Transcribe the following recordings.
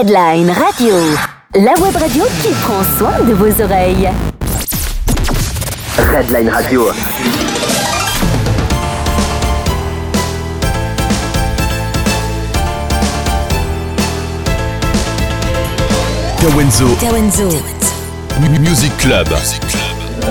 Redline Radio, la web radio qui prend soin de vos oreilles. Redline Radio. Kawenzo. Kawenzo. Music Club.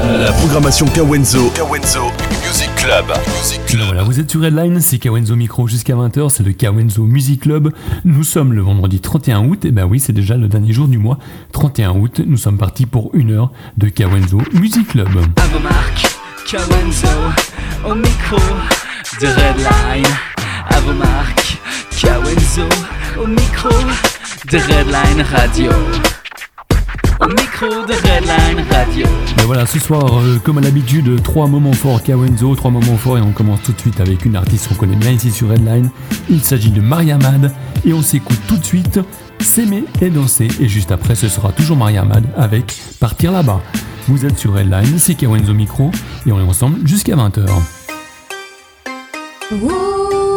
La programmation Kawenzo. Kawenzo Music Club. Music Club. Voilà, vous êtes sur Redline, c'est Kawenzo Micro jusqu'à 20h, c'est le Kawenzo Music Club. Nous sommes le vendredi 31 août, et ben oui, c'est déjà le dernier jour du mois. 31 août, nous sommes partis pour une heure de Kawenzo Music Club. À vos marques, Kawenzo, au micro de Redline. À vos marques, Kawenzo, au micro de Redline Radio. Au micro de Redline Radio. Mais voilà, ce soir, euh, comme à l'habitude, trois moments forts Kawenzo, trois moments forts, et on commence tout de suite avec une artiste qu'on connaît bien ici sur Redline. Il s'agit de Mariamad, et on s'écoute tout de suite S'aimer et danser, et juste après, ce sera toujours Mariamad avec Partir là-bas. Vous êtes sur Redline, c'est Kawenzo Micro, et on est ensemble jusqu'à 20h. Chanter,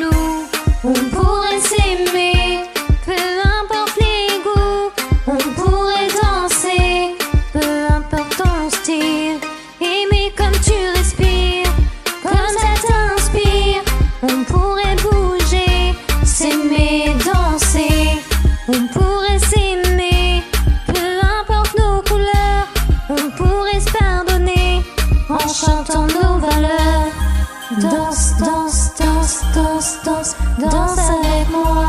nous. On pourrait s'aimer, peu importe les goûts. On pourrait danser, peu importe ton style. Aimer comme tu respires, comme ça t'inspire. On pourrait bouger, s'aimer, danser. On pourrait s'aimer, peu importe nos couleurs. On pourrait se pardonner en chantant nos valeurs. Danse, danse, danse, danse, danse, danse avec moi.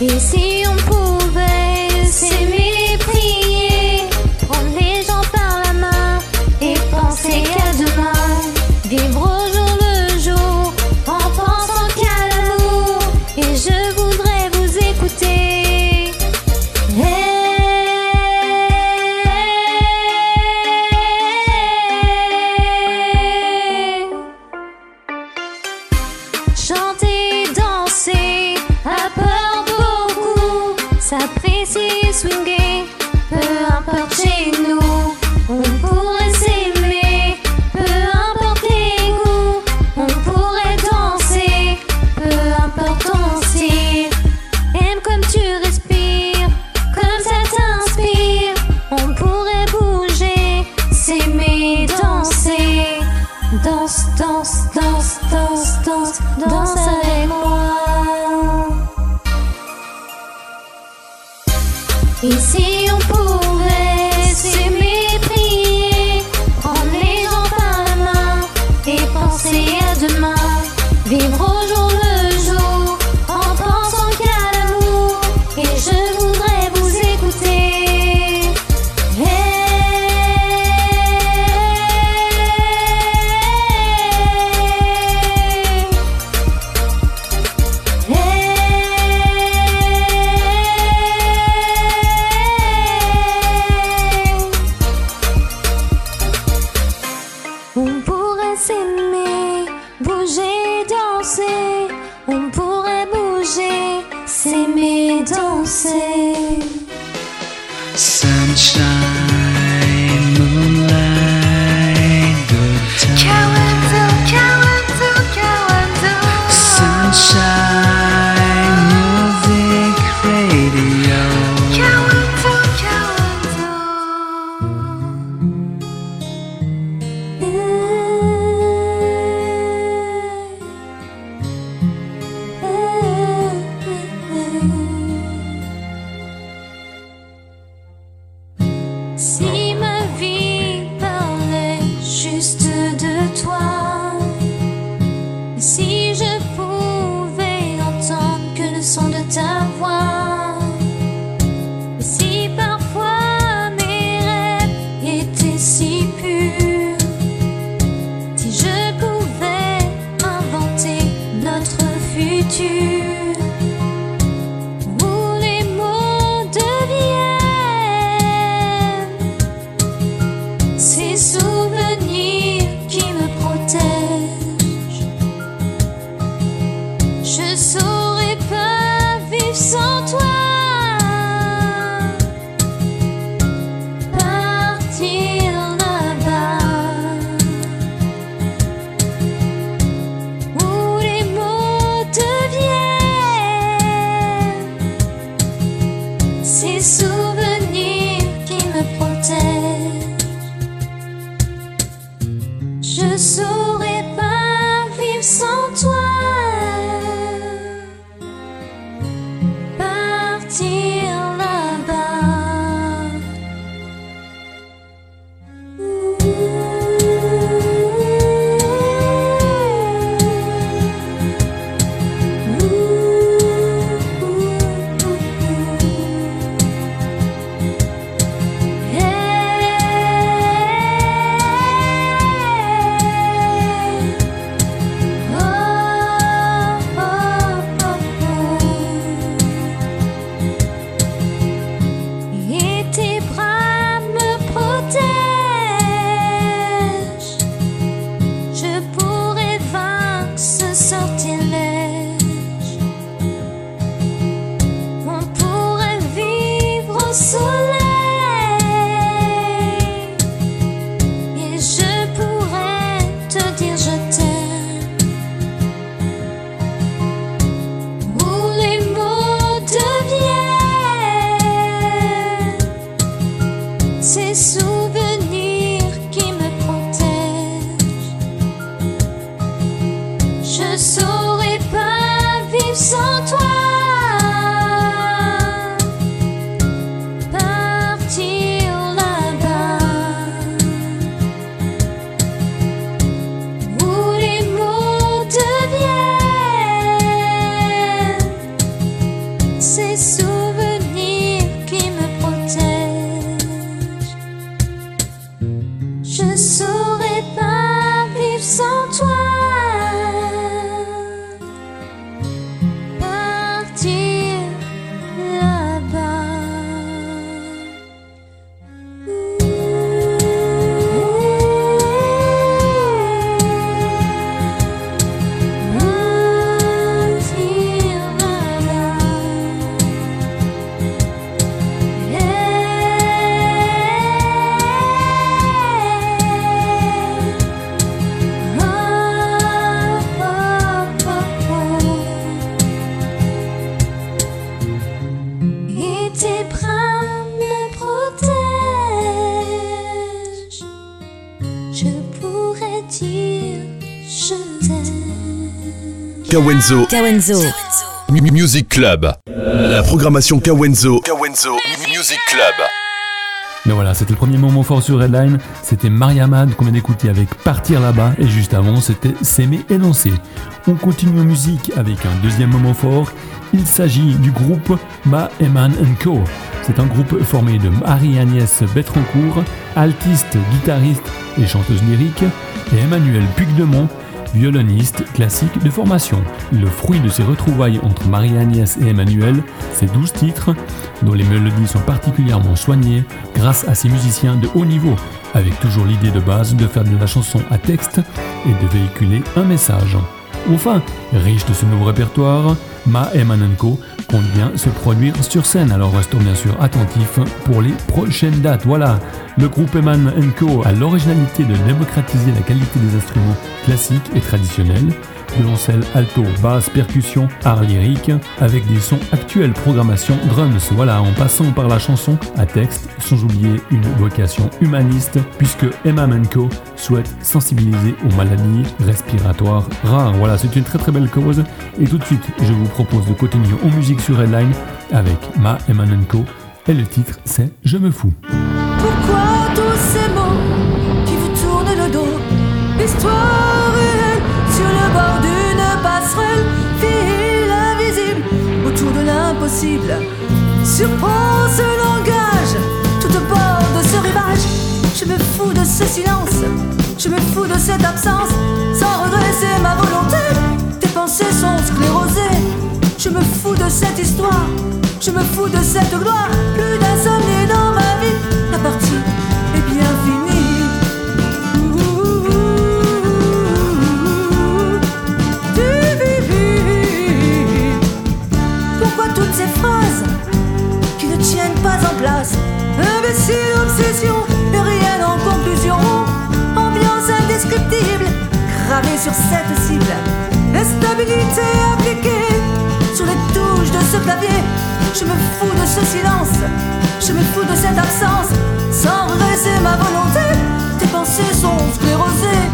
Et s'aimer, danser. Sunshine, Kawenzo. Music Club. La programmation Kawenzo. Kawenzo. Music Club. Mais voilà, c'était le premier moment fort sur Redline. C'était Mariamad qu'on vient d'écouter avec Partir là-bas. Et juste avant, c'était S'aimer et danser. On continue en musique avec un deuxième moment fort. Il s'agit du groupe Ma Eman Co. C'est un groupe formé de Marie-Agnès Betrancourt, altiste, guitariste et chanteuse lyrique, et Emmanuel Puigdemont, violoniste classique de formation. Le fruit de ces retrouvailles entre Marie-Agnès et Emmanuel, c'est 12 titres, dont les mélodies sont particulièrement soignées grâce à ces musiciens de haut niveau, avec toujours l'idée de base de faire de la chanson à texte et de véhiculer un message. Enfin, riche de ce nouveau répertoire, Ma Emanenko compte bien se produire sur scène, alors restons bien sûr attentifs pour les prochaines dates. Voilà, le groupe Eman Co a l'originalité de démocratiser la qualité des instruments classiques et traditionnels, violoncelle, alto, basse, percussion, art lyrique, avec des sons actuels, programmation, drums, voilà, en passant par la chanson à texte, sans oublier une vocation humaniste, puisque Emma Menko souhaite sensibiliser aux maladies respiratoires rares. Voilà, c'est une très très belle cause. Et tout de suite, je vous propose de continuer en musique sur Redline avec Ma Emma Menko, et le titre c'est Je me fous. Pourquoi Surprend ce langage tout au bord de ce rivage. Je me fous de ce silence, je me fous de cette absence Sans redresser ma volonté, tes pensées sont sclérosées Je me fous de cette histoire, je me fous de cette gloire. Plus d'insomnie dans ma vie, la partie est bien finie place. Imbécile obsession rien en conclusion. Ambiance indescriptible gravée sur cette cible. Instabilité appliquée sur les touches de ce clavier. Je me fous de ce silence, je me fous de cette absence. Sans redresser ma volonté, tes pensées sont sclérosées.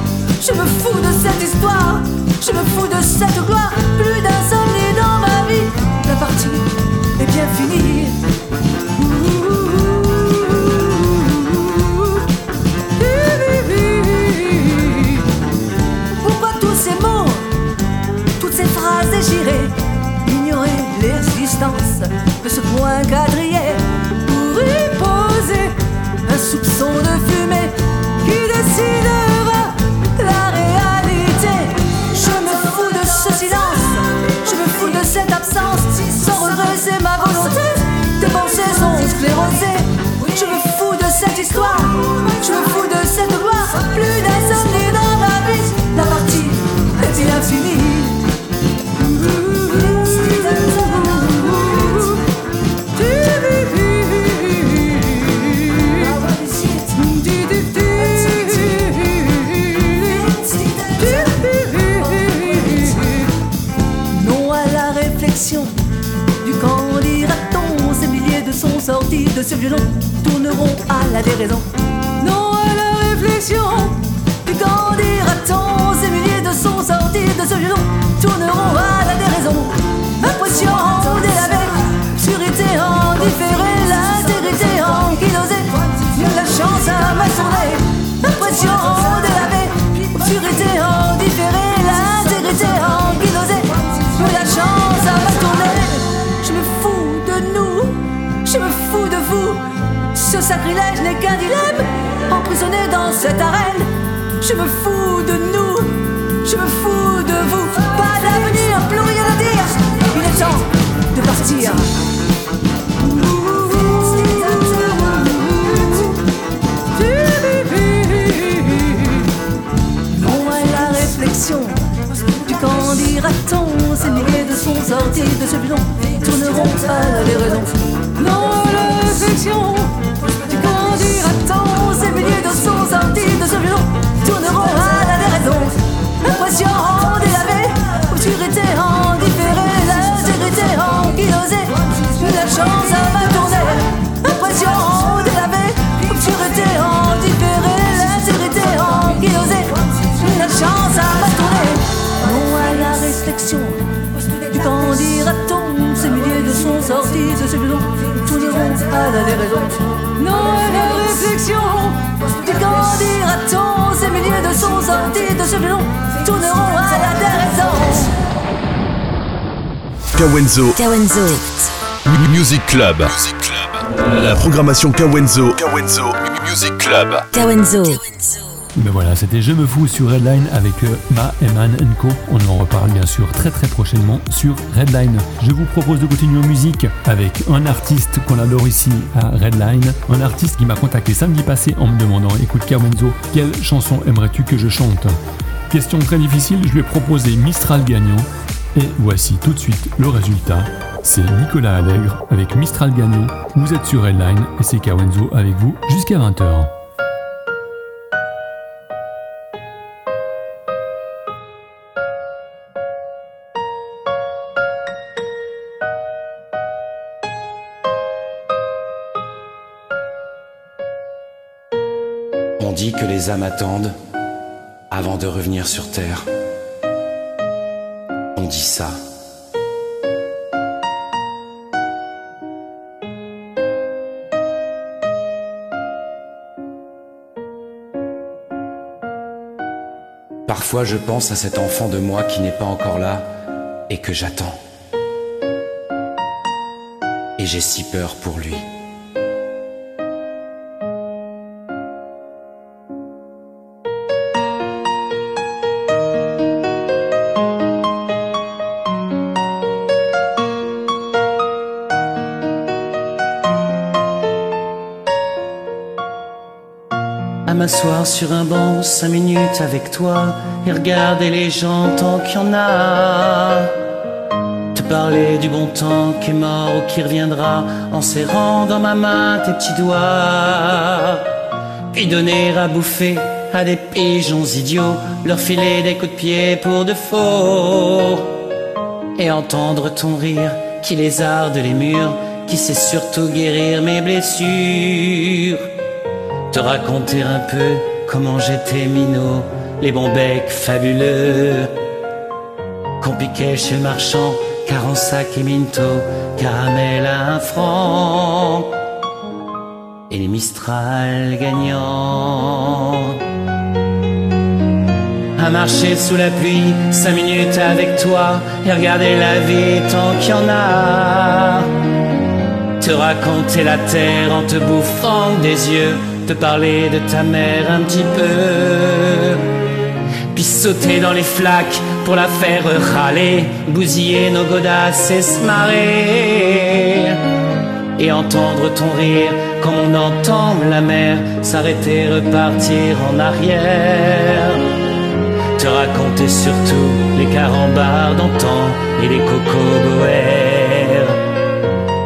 Je me fous de cette histoire, je me fous de cette gloire. Plus d'insomnie dans ma vie, la partie est bien finie de ce point quadrillé pour y poser un soupçon de fumée qui décidera la réalité. Je me fous de ce silence, je me fous de cette absence, sans redresser ma volonté. Tes pensées sont sclérosées. Je me fous de cette histoire, je me fous de cette gloire. Plus d'insomnie dans ma vie, Je me fous de nous, je me fous de vous. Pas d'avenir, plus rien à dire. Il est temps de partir. Non à la réflexion du quand dira-t-on de sons sortis de ce bidon tourneront à les raisons déraison. Non, la réflexion du quand dira-t-on Ces milliers de sons sortis de ce violon tourneront à la déraison. Kawenzo Kawenzo. Music Club. La programmation Kawenzo. Kawenzo Music Club. Kawenzo. Ben voilà, c'était Je me fous sur Redline avec euh, Ma, Eman Co. On en reparle bien sûr très très prochainement sur Redline. Je vous propose de continuer en musique avec un artiste qu'on adore ici à Redline. Un artiste qui m'a contacté samedi passé en me demandant Écoute Kawenzo, quelle chanson aimerais-tu que je chante? Question très difficile, je lui ai proposé Mistral gagnant. Et voici tout de suite le résultat. C'est Nicolas Allègre avec Mistral gagnant. Vous êtes sur Redline et c'est Kawenzo avec vous jusqu'à 20h. Que les âmes attendent avant de revenir sur Terre. On dit ça. Parfois je pense à cet enfant de moi qui n'est pas encore là et que j'attends. Et j'ai si peur pour lui. Sur un banc cinq minutes avec toi et regarder les gens tant qu'il y en a. Te parler du bon temps qui est mort ou qui reviendra en serrant dans ma main tes petits doigts. Puis donner à bouffer à des pigeons idiots, leur filer des coups de pied pour de faux. Et entendre ton rire qui lézarde les murs, qui sait surtout guérir mes blessures te raconter un peu comment j'étais minot, les bons becs fabuleux qu'on piquait chez le marchand, car en sac et minto, caramel à un franc, et les Mistral gagnants. À marcher sous la pluie, cinq minutes avec toi, et regarder la vie tant qu'il y en a. Te raconter la terre en te bouffant des yeux, te parler de ta mère un petit peu. Puis sauter dans les flaques pour la faire râler, bousiller nos godasses et se marrer. Et entendre ton rire comme on entend la mer s'arrêter, repartir en arrière. Te raconter surtout les carambars d'antan et les cocoboères.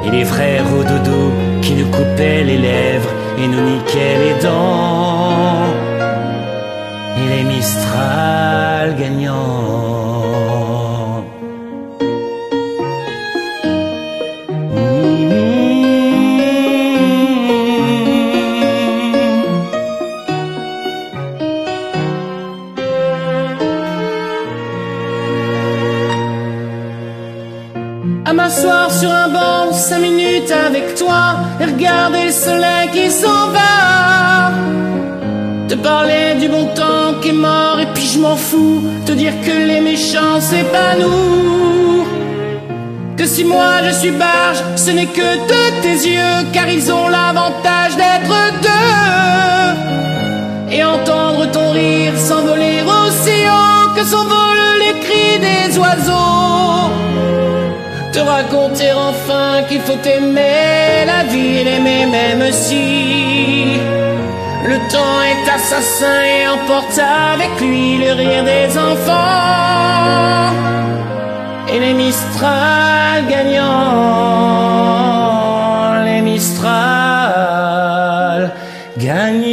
Et les frères au dodo qui nous coupaient les lèvres et nous niquaient les dents. Et les Mistral gagnants. À m'asseoir sur un banc cinq minutes avec toi regarder le soleil qui s'en va. Te parler du bon temps qui est mort et puis je m'en fous. Te dire que les méchants c'est pas nous. Que si moi je suis barge, ce n'est que de tes yeux, car ils ont l'avantage d'être deux. Et entendre ton rire s'envoler aussi haut que s'envolent les cris des oiseaux. Te raconter enfin qu'il faut aimer la vie et l'aimer même si le temps est assassin et emporte avec lui le rire des enfants et les Mistral gagnants, les Mistral gagnants.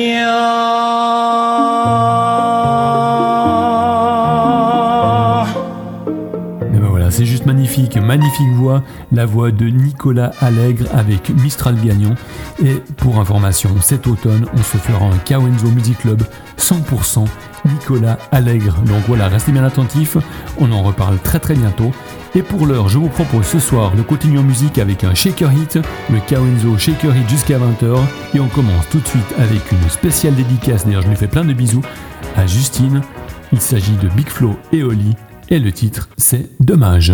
Magnifique. magnifique, voix, la voix de Nicolas Allègre avec Mistral Gagnon. Et pour information, cet automne, on se fera un Kawenzo Music Club 100% Nicolas Allègre. Donc voilà, restez bien attentifs, on en reparle très très bientôt. Et pour l'heure, je vous propose ce soir de continuer en musique avec un Shaker Hit, le Kawenzo Shaker Hit jusqu'à 20h. Et on commence tout de suite avec une spéciale dédicace, d'ailleurs je lui fais plein de bisous, à Justine. Il s'agit de Big Flo et Oli, et le titre c'est Dommage.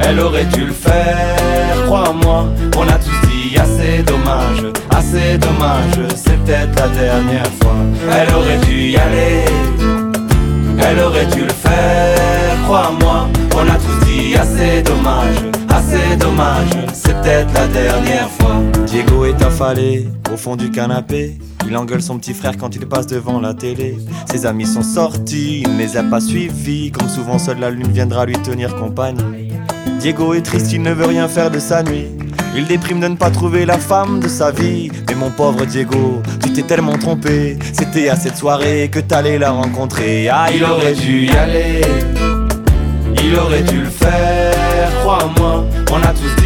elle aurait dû le faire, crois-moi. On a tous dit assez dommage, assez dommage, c'est peut-être la dernière fois. Elle aurait dû y aller, elle aurait dû le faire, crois-moi. On a tous dit assez dommage, assez dommage, c'est peut-être la dernière fois. Diego est affalé au fond du canapé. Il engueule son petit frère quand il passe devant la télé. Ses amis sont sortis, les a pas suivis. Comme souvent, seule la lune viendra lui tenir compagnie. Diego est triste, il ne veut rien faire de sa nuit. Il déprime de ne pas trouver la femme de sa vie. Mais mon pauvre Diego, tu t'es tellement trompé. C'était à cette soirée que t'allais la rencontrer. Ah, il aurait dû y aller. Il aurait dû le faire, crois-moi. On a tous dit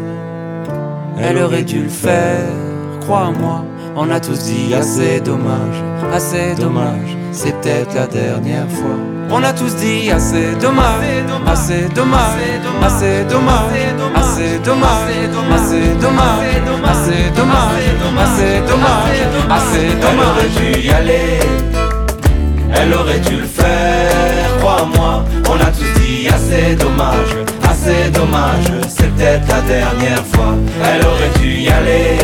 Elle aurait dû le faire, crois-moi. On a tous dit assez dommage, assez dommage, c'est peut-être la dernière fois. On a tous dit assez dommage, assez dommage, assez dommage, assez dommage, assez dommage, assez dommage, assez dommage, assez dommage. Elle aurait dû y aller, elle aurait dû le faire, crois-moi. Assez dommage, assez dommage, c'est peut-être la dernière fois. Elle aurait dû y aller.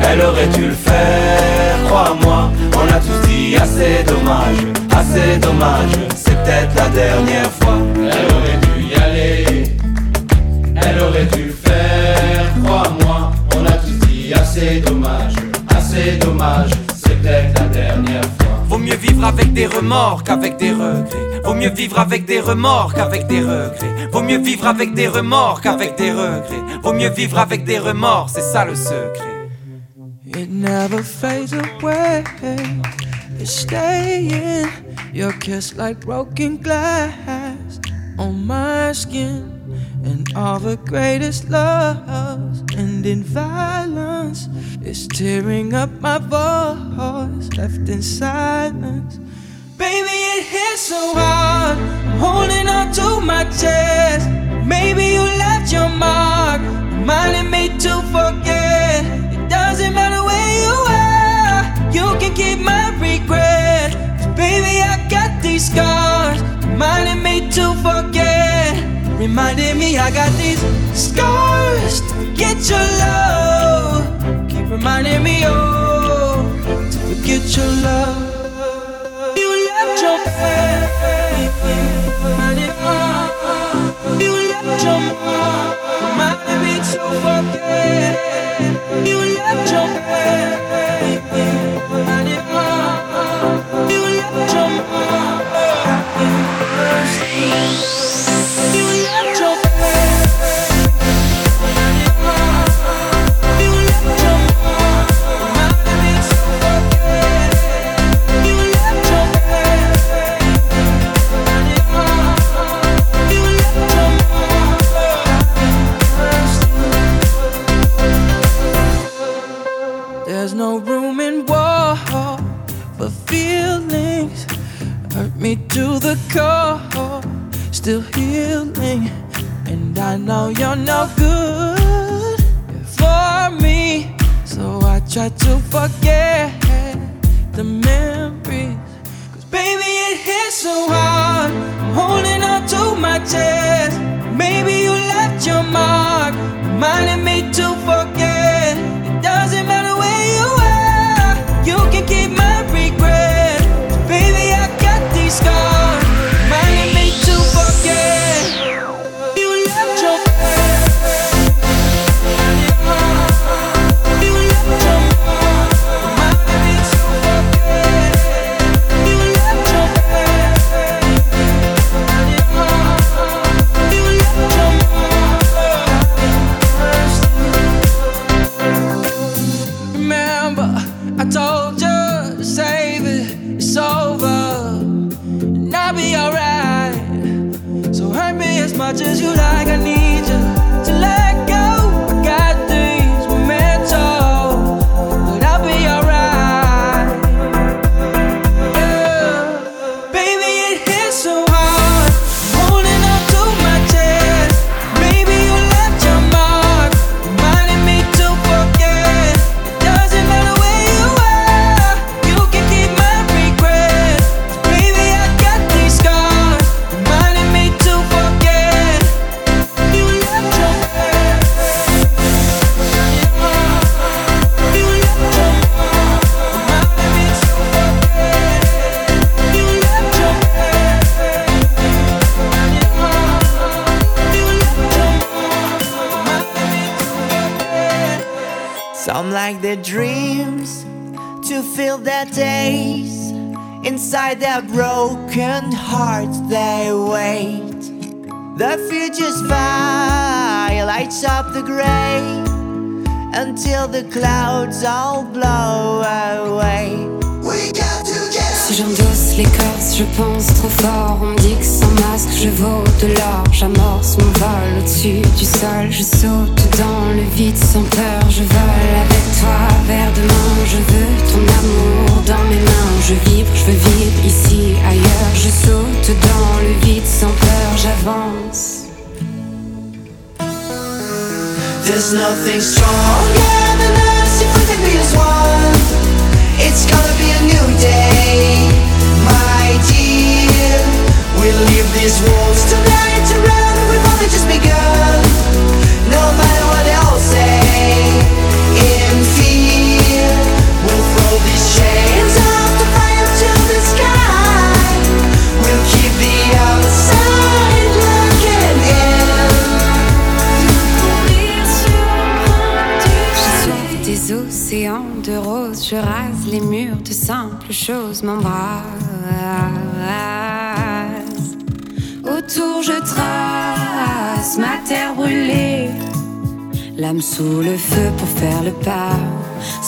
Elle aurait dû le faire, crois-moi. On a tous dit assez dommage, assez dommage. C'est peut-être la dernière fois. Elle aurait dû y aller. Elle aurait dû le faire, crois-moi. On a tous dit assez dommage, assez dommage. C'est peut-être la dernière fois. Vaut mieux vivre avec des remords qu'avec des regrets. Vaut mieux vivre avec des remords qu'avec des regrets. Vaut mieux vivre avec des remords qu'avec des regrets. Vaut mieux vivre avec des remords, c'est ça le secret. It never fades away. Kiss like broken glass on my skin. And all the greatest loves end in violence. It's tearing up my voice, left in silence. Baby, it hits so hard. I'm holding on to my chest. Maybe you left your mark, reminding me to forget. It doesn't matter me I got these scars to forget your love. Keep reminding me, oh, to forget get your love.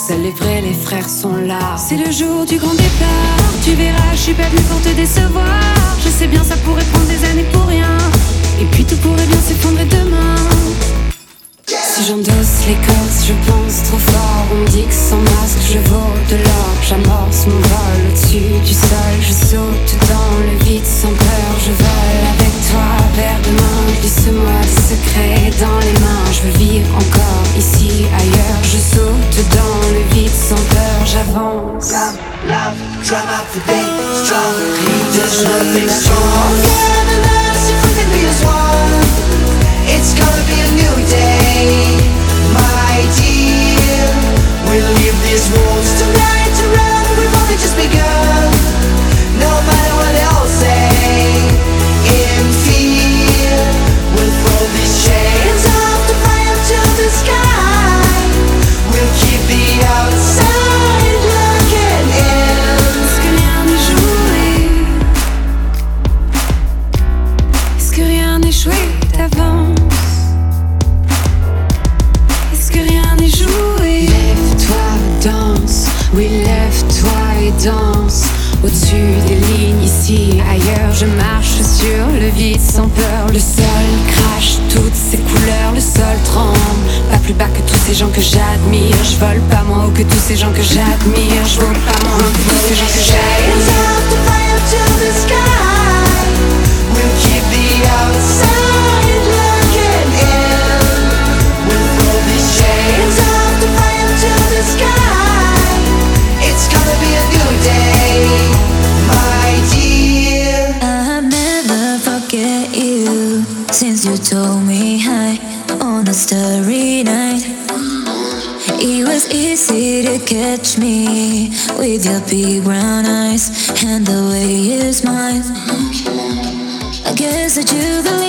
Seuls les les frères sont là. C'est le jour du grand départ. Tu verras, je suis pas venue pour te décevoir. Je sais bien, ça pourrait prendre des années pour rien. Et puis tout pourrait bien s'effondrer demain. Si j'endosse l'écorce, je pense trop fort. On dit que sans masque, je vaux de l'or. J'amorce mon vol au-dessus du sol. Je saute dans le vide sans peur. Je vole toi vers demain. Glisse-moi des secrets dans les mains. Je veux vivre encore ici, ailleurs. Je saute dans le vide sans peur. J'avance. Love, love, try not to be strong. There's nothing we can be as one. It's gonna be a new day, my dear. We'll leave these walls to Est-ce que rien n'est joué? Lève-toi, danse, oui lève-toi et danse. Au-dessus des lignes, ici, ailleurs, je marche sur le vide sans peur. Le sol crache toutes ses couleurs, le sol tremble. Pas plus bas que tous ces gens que j'admire. Je vole pas moins haut que tous ces gens que j'admire. Je vole pas moins haut que tous ces gens que j'admire. Catch me with your big brown eyes and the way you smile. I guess that you the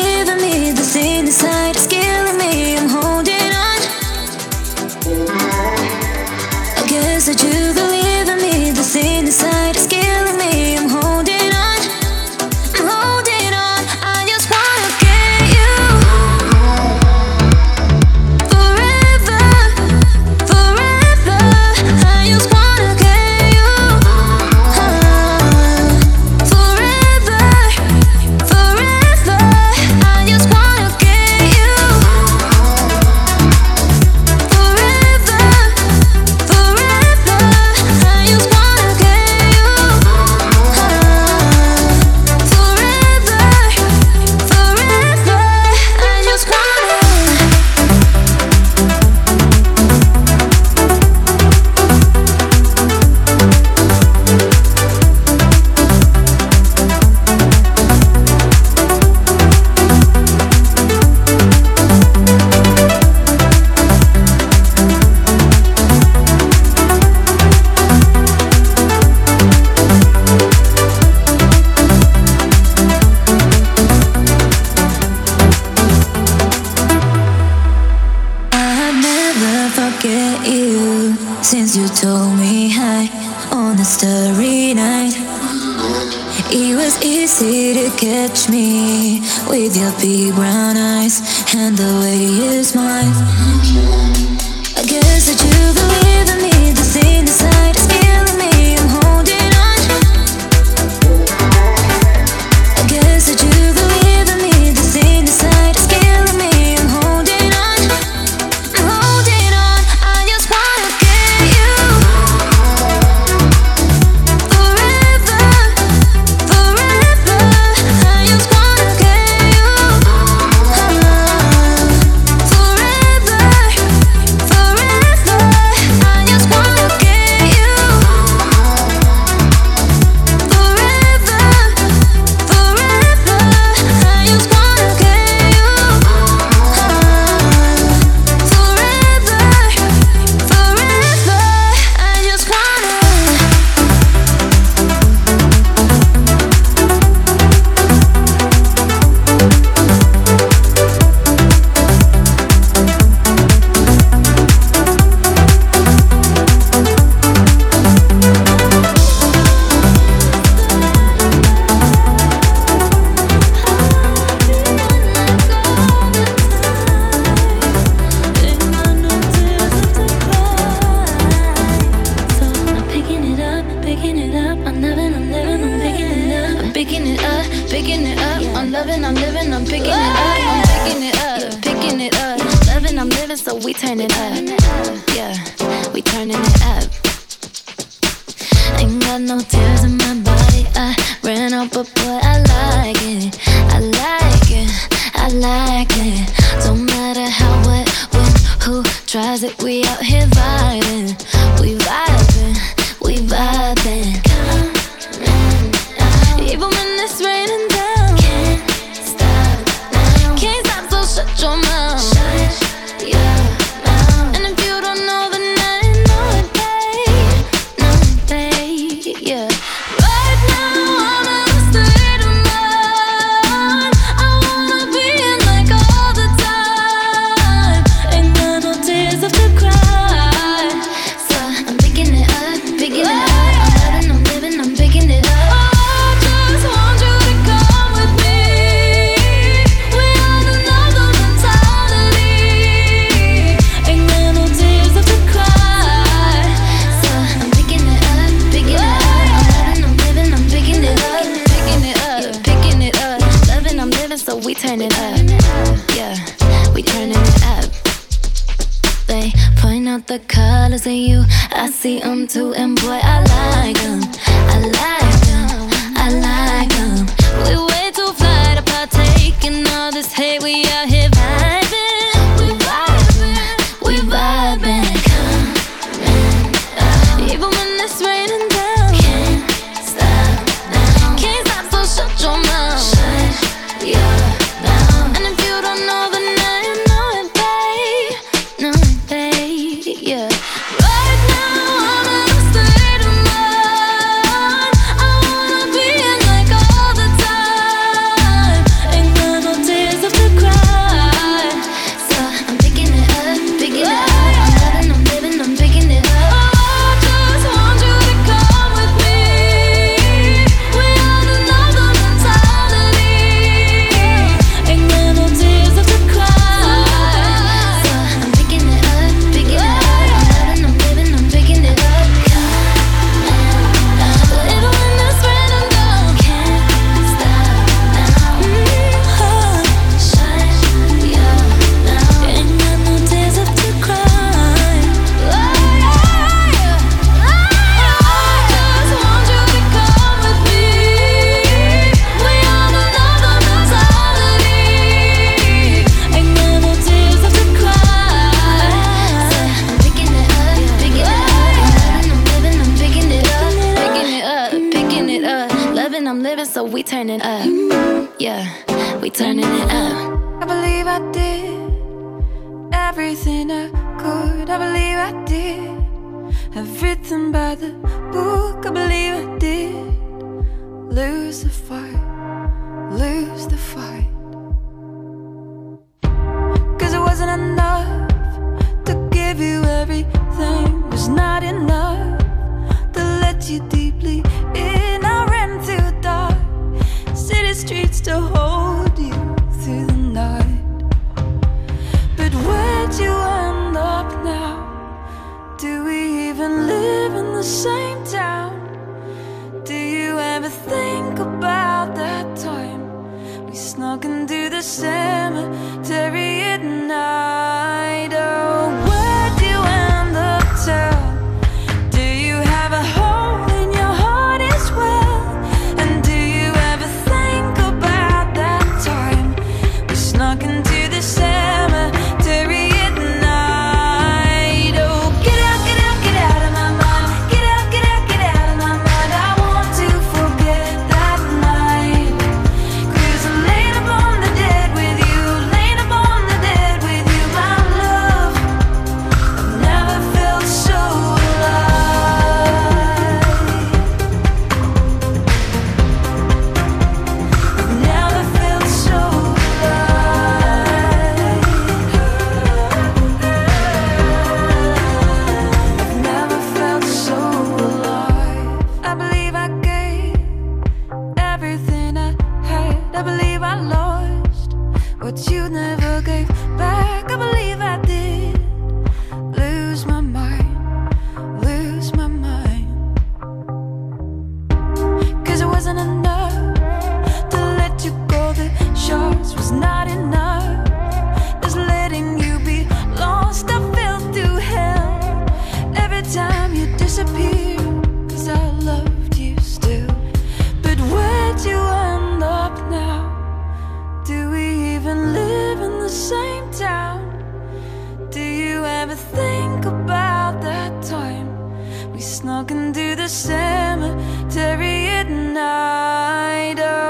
Snuck into the cemetery at night. Oh.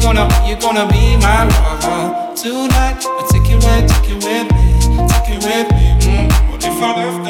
You're gonna, you're gonna be my lover tonight. I take you with, take you with me, take you with me. Mm. What if I left?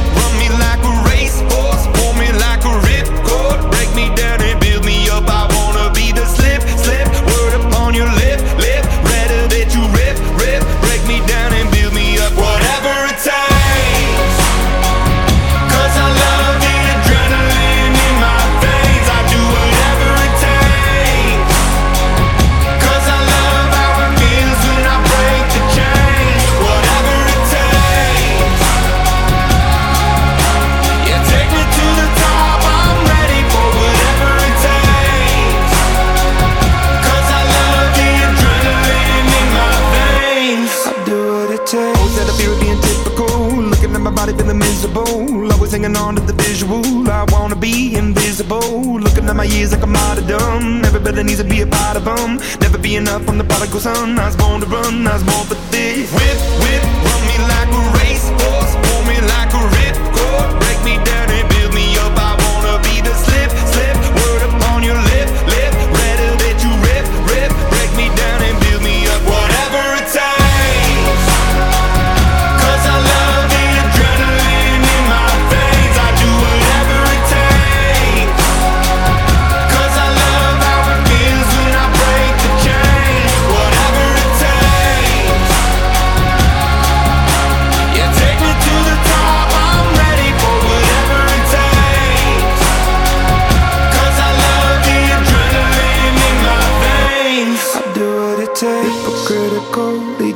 Of the visual. I wanna be invisible. Looking at my years like a martyrdom. Everybody needs to be a part of them. Never be enough from the prodigal son. I was born to run, I was born for this. Whip, whip, run me like a racehorse. Pull me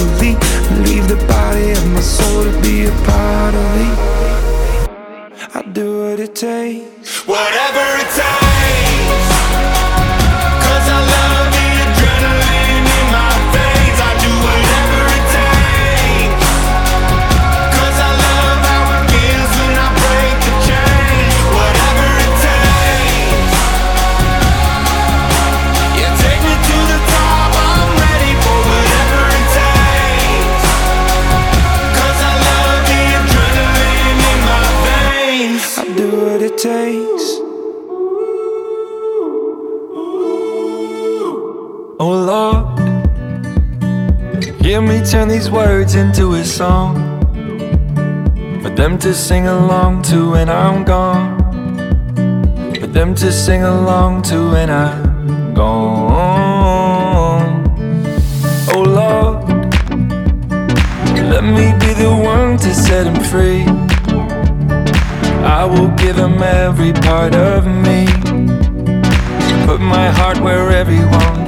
And leave the body of my soul to be a part of me. I do what it takes. Whatever it takes. These words into a song for them to sing along to when I'm gone. For them to sing along to when I'm gone. Oh Lord, let me be the one to set him free. I will give him every part of me. Put my heart where everyone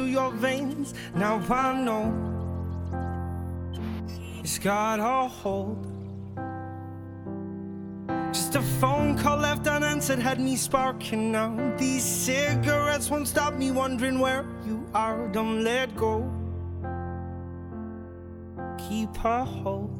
through your veins. Now I know it's got a hold. Just a phone call left unanswered had me sparking now. These cigarettes won't stop me wondering where you are. Don't let go. Keep a hold.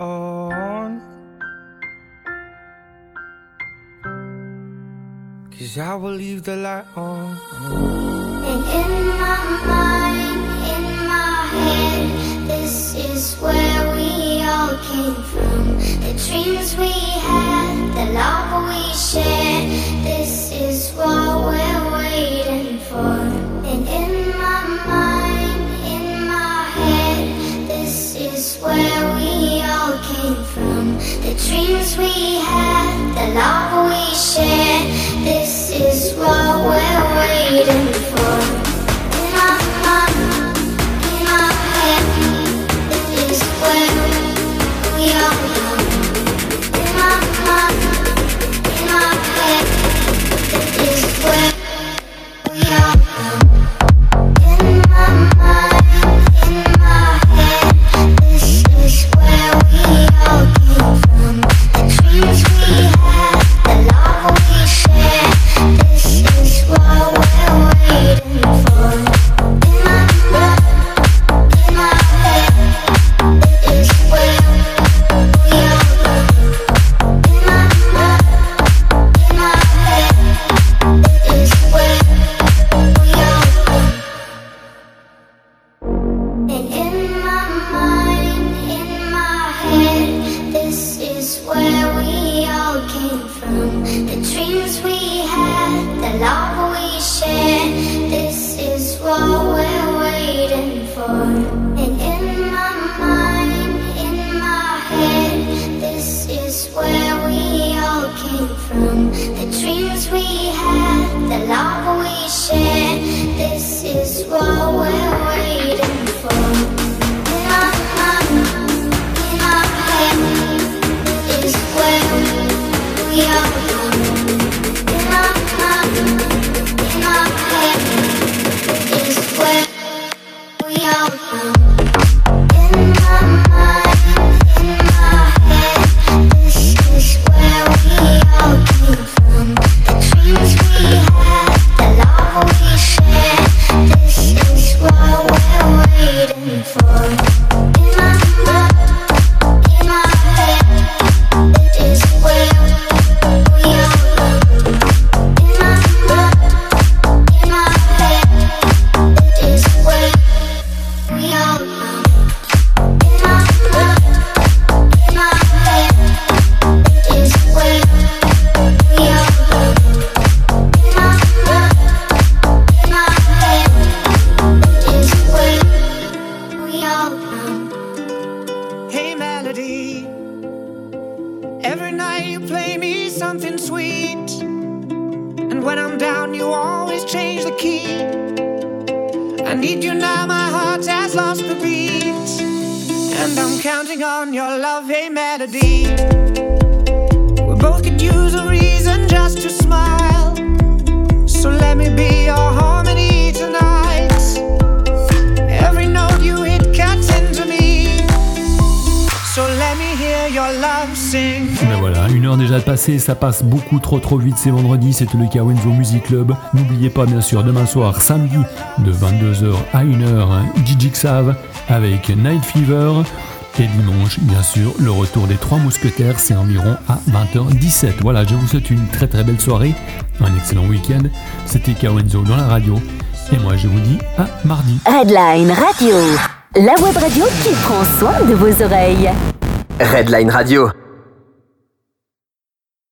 On. Cause I will leave the light on. And in my mind, in my head, this is where we all came from. The dreams we had, the love love we shared, yo, yo. Passe beaucoup trop trop vite, c'est vendredi, c'était le Kawenzo Music Club. N'oubliez pas bien sûr demain soir, samedi, de 22h à 1h, DJ Xav avec Night Fever. Et dimanche, bien sûr, le retour des trois mousquetaires, c'est environ à 20h17. Voilà, je vous souhaite une très très belle soirée, un excellent week-end. C'était Kawenzo dans la radio. Et moi, je vous dis à mardi. Redline Radio, la web radio qui prend soin de vos oreilles. Redline Radio.